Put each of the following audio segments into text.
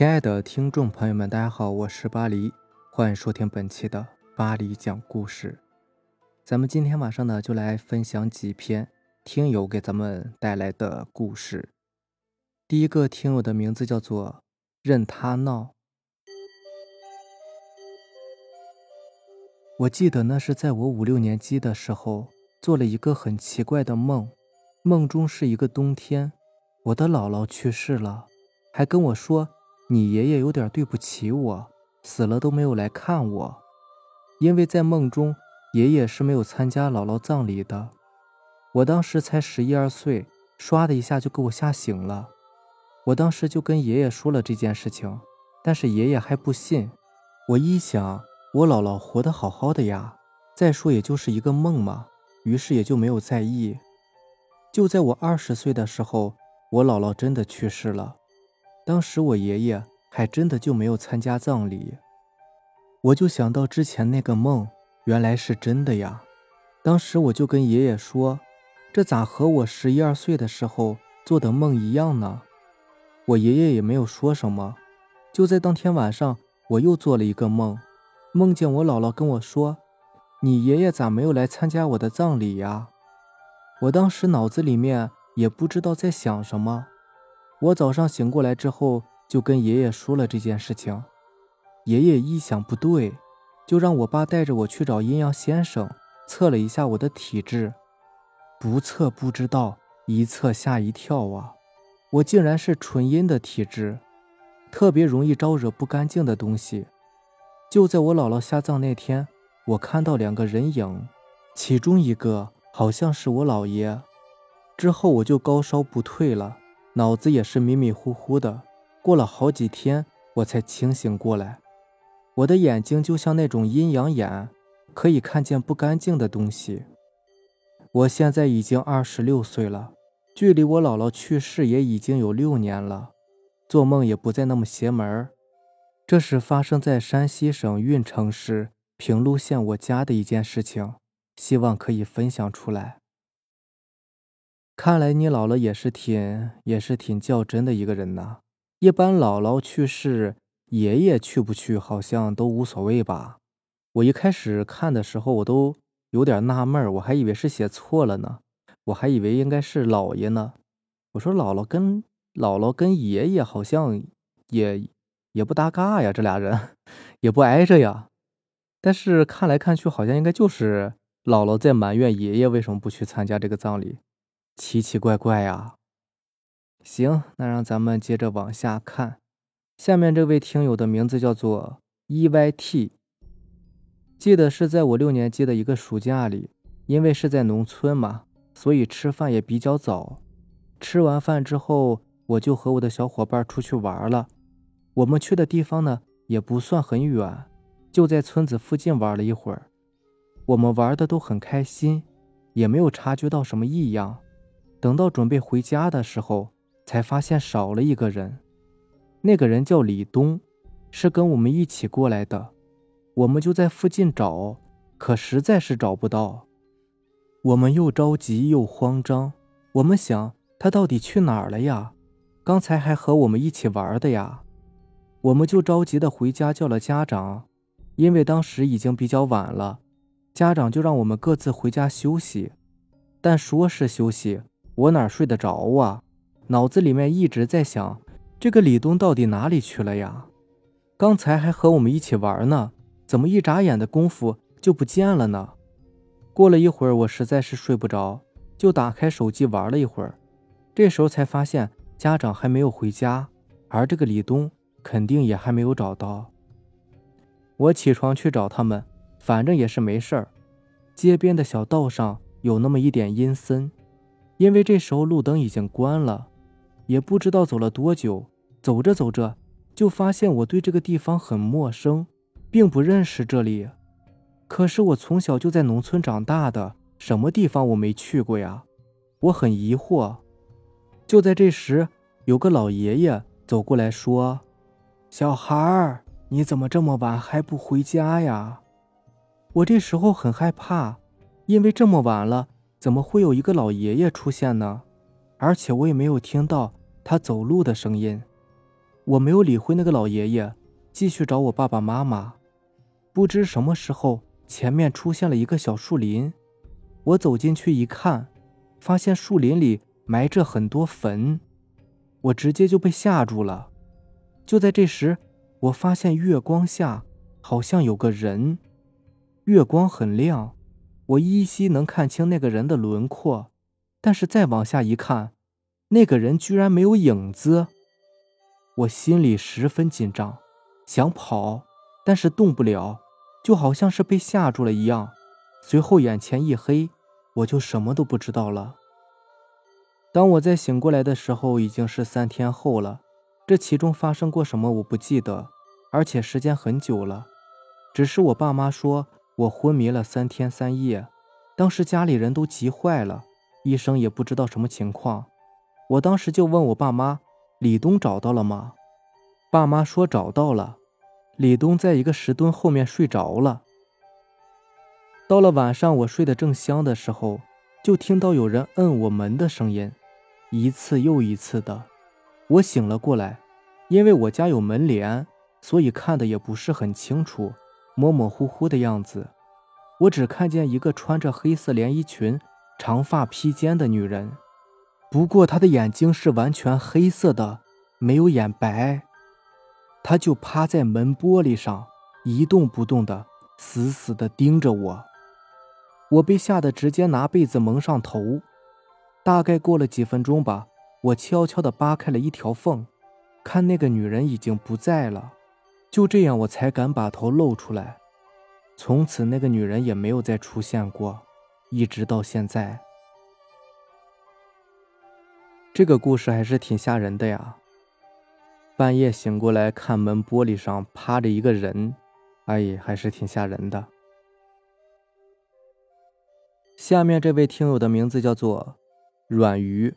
亲爱的听众朋友们，大家好，我是巴黎，欢迎收听本期的巴黎讲故事。咱们今天晚上呢，就来分享几篇听友给咱们带来的故事。第一个听友的名字叫做任他闹。我记得那是在我五六年级的时候，做了一个很奇怪的梦，梦中是一个冬天，我的姥姥去世了，还跟我说。你爷爷有点对不起我，死了都没有来看我，因为在梦中，爷爷是没有参加姥姥葬礼的。我当时才十一二岁，唰的一下就给我吓醒了。我当时就跟爷爷说了这件事情，但是爷爷还不信。我一想，我姥姥活得好好的呀，再说也就是一个梦嘛，于是也就没有在意。就在我二十岁的时候，我姥姥真的去世了。当时我爷爷还真的就没有参加葬礼，我就想到之前那个梦原来是真的呀。当时我就跟爷爷说：“这咋和我十一二岁的时候做的梦一样呢？”我爷爷也没有说什么。就在当天晚上，我又做了一个梦，梦见我姥姥跟我说：“你爷爷咋没有来参加我的葬礼呀？”我当时脑子里面也不知道在想什么。我早上醒过来之后，就跟爷爷说了这件事情。爷爷一想不对，就让我爸带着我去找阴阳先生测了一下我的体质。不测不知道，一测吓一跳啊！我竟然是纯阴的体质，特别容易招惹不干净的东西。就在我姥姥下葬那天，我看到两个人影，其中一个好像是我姥爷。之后我就高烧不退了。脑子也是迷迷糊糊的，过了好几天我才清醒过来。我的眼睛就像那种阴阳眼，可以看见不干净的东西。我现在已经二十六岁了，距离我姥姥去世也已经有六年了，做梦也不再那么邪门儿这是发生在山西省运城市平陆县我家的一件事情，希望可以分享出来。看来你姥姥也是挺也是挺较真的一个人呐。一般姥姥去世，爷爷去不去好像都无所谓吧。我一开始看的时候，我都有点纳闷我还以为是写错了呢，我还以为应该是姥爷呢。我说姥姥跟姥姥跟爷爷好像也也不搭嘎呀，这俩人 也不挨着呀。但是看来看去，好像应该就是姥姥在埋怨爷爷为什么不去参加这个葬礼。奇奇怪怪呀！行，那让咱们接着往下看。下面这位听友的名字叫做 EYT。记得是在我六年级的一个暑假里，因为是在农村嘛，所以吃饭也比较早。吃完饭之后，我就和我的小伙伴出去玩了。我们去的地方呢，也不算很远，就在村子附近玩了一会儿。我们玩的都很开心，也没有察觉到什么异样。等到准备回家的时候，才发现少了一个人。那个人叫李东，是跟我们一起过来的。我们就在附近找，可实在是找不到。我们又着急又慌张。我们想他到底去哪儿了呀？刚才还和我们一起玩的呀。我们就着急的回家叫了家长，因为当时已经比较晚了，家长就让我们各自回家休息。但说是休息。我哪睡得着啊？脑子里面一直在想，这个李东到底哪里去了呀？刚才还和我们一起玩呢，怎么一眨眼的功夫就不见了呢？过了一会儿，我实在是睡不着，就打开手机玩了一会儿。这时候才发现家长还没有回家，而这个李东肯定也还没有找到。我起床去找他们，反正也是没事儿。街边的小道上有那么一点阴森。因为这时候路灯已经关了，也不知道走了多久，走着走着就发现我对这个地方很陌生，并不认识这里。可是我从小就在农村长大的，什么地方我没去过呀？我很疑惑。就在这时，有个老爷爷走过来说：“小孩儿，你怎么这么晚还不回家呀？”我这时候很害怕，因为这么晚了。怎么会有一个老爷爷出现呢？而且我也没有听到他走路的声音。我没有理会那个老爷爷，继续找我爸爸妈妈。不知什么时候，前面出现了一个小树林。我走进去一看，发现树林里埋着很多坟，我直接就被吓住了。就在这时，我发现月光下好像有个人，月光很亮，我依稀能看清那个人的轮廓。但是再往下一看，那个人居然没有影子。我心里十分紧张，想跑，但是动不了，就好像是被吓住了一样。随后眼前一黑，我就什么都不知道了。当我再醒过来的时候，已经是三天后了。这其中发生过什么我不记得，而且时间很久了。只是我爸妈说我昏迷了三天三夜，当时家里人都急坏了，医生也不知道什么情况。我当时就问我爸妈。李东找到了吗？爸妈说找到了。李东在一个石墩后面睡着了。到了晚上，我睡得正香的时候，就听到有人摁我门的声音，一次又一次的。我醒了过来，因为我家有门帘，所以看的也不是很清楚，模模糊糊的样子。我只看见一个穿着黑色连衣裙、长发披肩的女人。不过她的眼睛是完全黑色的，没有眼白。他就趴在门玻璃上，一动不动的，死死的盯着我。我被吓得直接拿被子蒙上头。大概过了几分钟吧，我悄悄的扒开了一条缝，看那个女人已经不在了。就这样，我才敢把头露出来。从此，那个女人也没有再出现过，一直到现在。这个故事还是挺吓人的呀！半夜醒过来，看门玻璃上趴着一个人，哎，还是挺吓人的。下面这位听友的名字叫做阮鱼。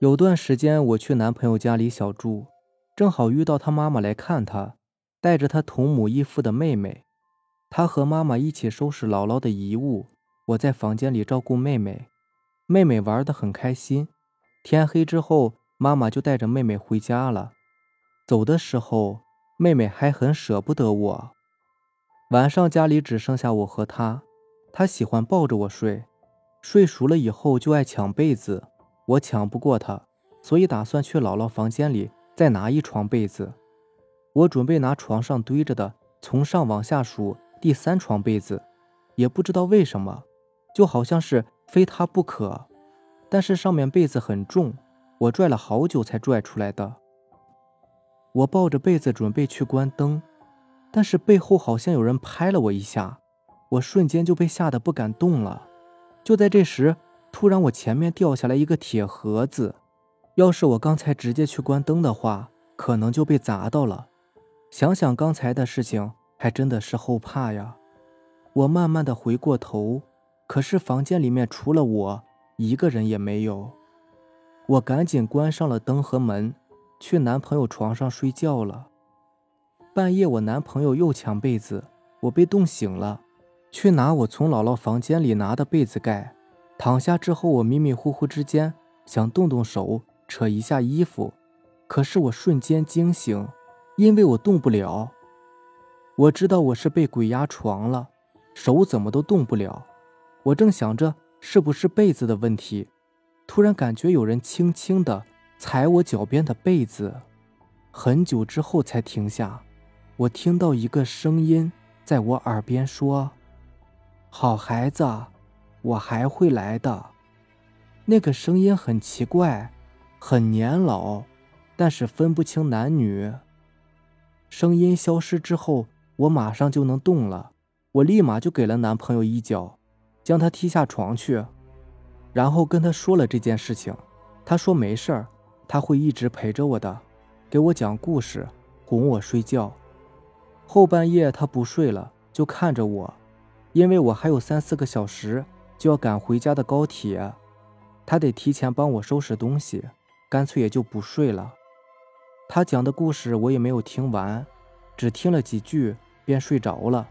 有段时间我去男朋友家里小住，正好遇到他妈妈来看他，带着他同母异父的妹妹。他和妈妈一起收拾姥姥的遗物，我在房间里照顾妹妹。妹妹玩得很开心。天黑之后，妈妈就带着妹妹回家了。走的时候，妹妹还很舍不得我。晚上家里只剩下我和她，她喜欢抱着我睡，睡熟了以后就爱抢被子。我抢不过她，所以打算去姥姥房间里再拿一床被子。我准备拿床上堆着的从上往下数第三床被子，也不知道为什么，就好像是。非他不可，但是上面被子很重，我拽了好久才拽出来的。我抱着被子准备去关灯，但是背后好像有人拍了我一下，我瞬间就被吓得不敢动了。就在这时，突然我前面掉下来一个铁盒子，要是我刚才直接去关灯的话，可能就被砸到了。想想刚才的事情，还真的是后怕呀。我慢慢的回过头。可是房间里面除了我一个人也没有，我赶紧关上了灯和门，去男朋友床上睡觉了。半夜我男朋友又抢被子，我被冻醒了，去拿我从姥姥房间里拿的被子盖。躺下之后，我迷迷糊糊之间想动动手扯一下衣服，可是我瞬间惊醒，因为我动不了。我知道我是被鬼压床了，手怎么都动不了。我正想着是不是被子的问题，突然感觉有人轻轻的踩我脚边的被子，很久之后才停下。我听到一个声音在我耳边说：“好孩子，我还会来的。”那个声音很奇怪，很年老，但是分不清男女。声音消失之后，我马上就能动了，我立马就给了男朋友一脚。将他踢下床去，然后跟他说了这件事情。他说没事儿，他会一直陪着我的，给我讲故事，哄我睡觉。后半夜他不睡了，就看着我，因为我还有三四个小时就要赶回家的高铁，他得提前帮我收拾东西，干脆也就不睡了。他讲的故事我也没有听完，只听了几句便睡着了。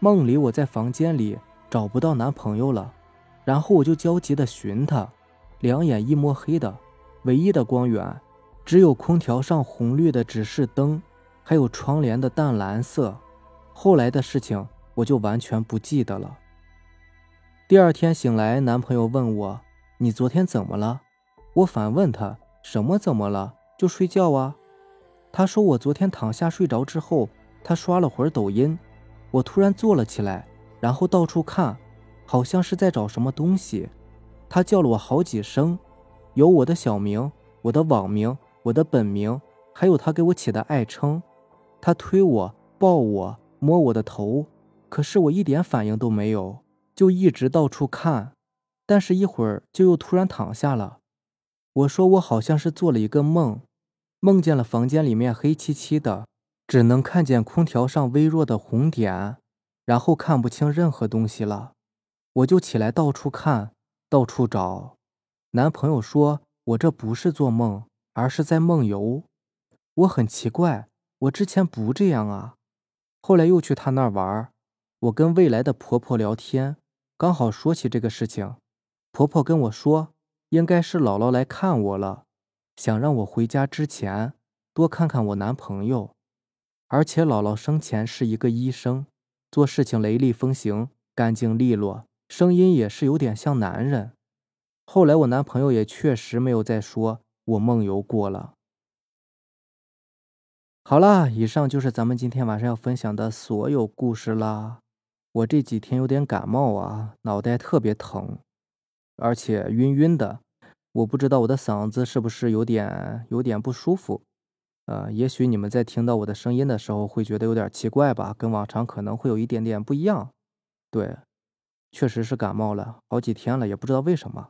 梦里我在房间里。找不到男朋友了，然后我就焦急地寻他，两眼一摸黑的，唯一的光源只有空调上红绿的指示灯，还有窗帘的淡蓝色。后来的事情我就完全不记得了。第二天醒来，男朋友问我：“你昨天怎么了？”我反问他：“什么怎么了？就睡觉啊。”他说：“我昨天躺下睡着之后，他刷了会儿抖音，我突然坐了起来，然后到处看，好像是在找什么东西。他叫了我好几声，有我的小名、我的网名。”我的本名，还有他给我起的爱称，他推我、抱我、摸我的头，可是我一点反应都没有，就一直到处看，但是一会儿就又突然躺下了。我说我好像是做了一个梦，梦见了房间里面黑漆漆的，只能看见空调上微弱的红点，然后看不清任何东西了。我就起来到处看，到处找。男朋友说我这不是做梦。而是在梦游，我很奇怪，我之前不这样啊。后来又去他那儿玩，我跟未来的婆婆聊天，刚好说起这个事情，婆婆跟我说，应该是姥姥来看我了，想让我回家之前多看看我男朋友，而且姥姥生前是一个医生，做事情雷厉风行，干净利落，声音也是有点像男人。后来我男朋友也确实没有再说。我梦游过了。好啦，以上就是咱们今天晚上要分享的所有故事啦。我这几天有点感冒啊，脑袋特别疼，而且晕晕的。我不知道我的嗓子是不是有点有点不舒服。呃，也许你们在听到我的声音的时候会觉得有点奇怪吧，跟往常可能会有一点点不一样。对，确实是感冒了好几天了，也不知道为什么，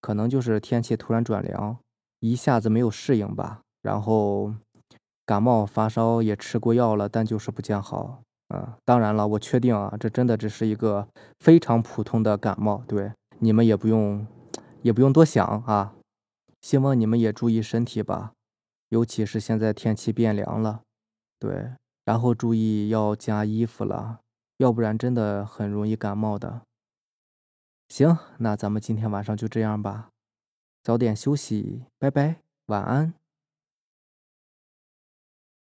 可能就是天气突然转凉。一下子没有适应吧，然后感冒发烧也吃过药了，但就是不见好。嗯，当然了，我确定啊，这真的只是一个非常普通的感冒，对你们也不用也不用多想啊。希望你们也注意身体吧，尤其是现在天气变凉了，对，然后注意要加衣服了，要不然真的很容易感冒的。行，那咱们今天晚上就这样吧。早点休息，拜拜，晚安。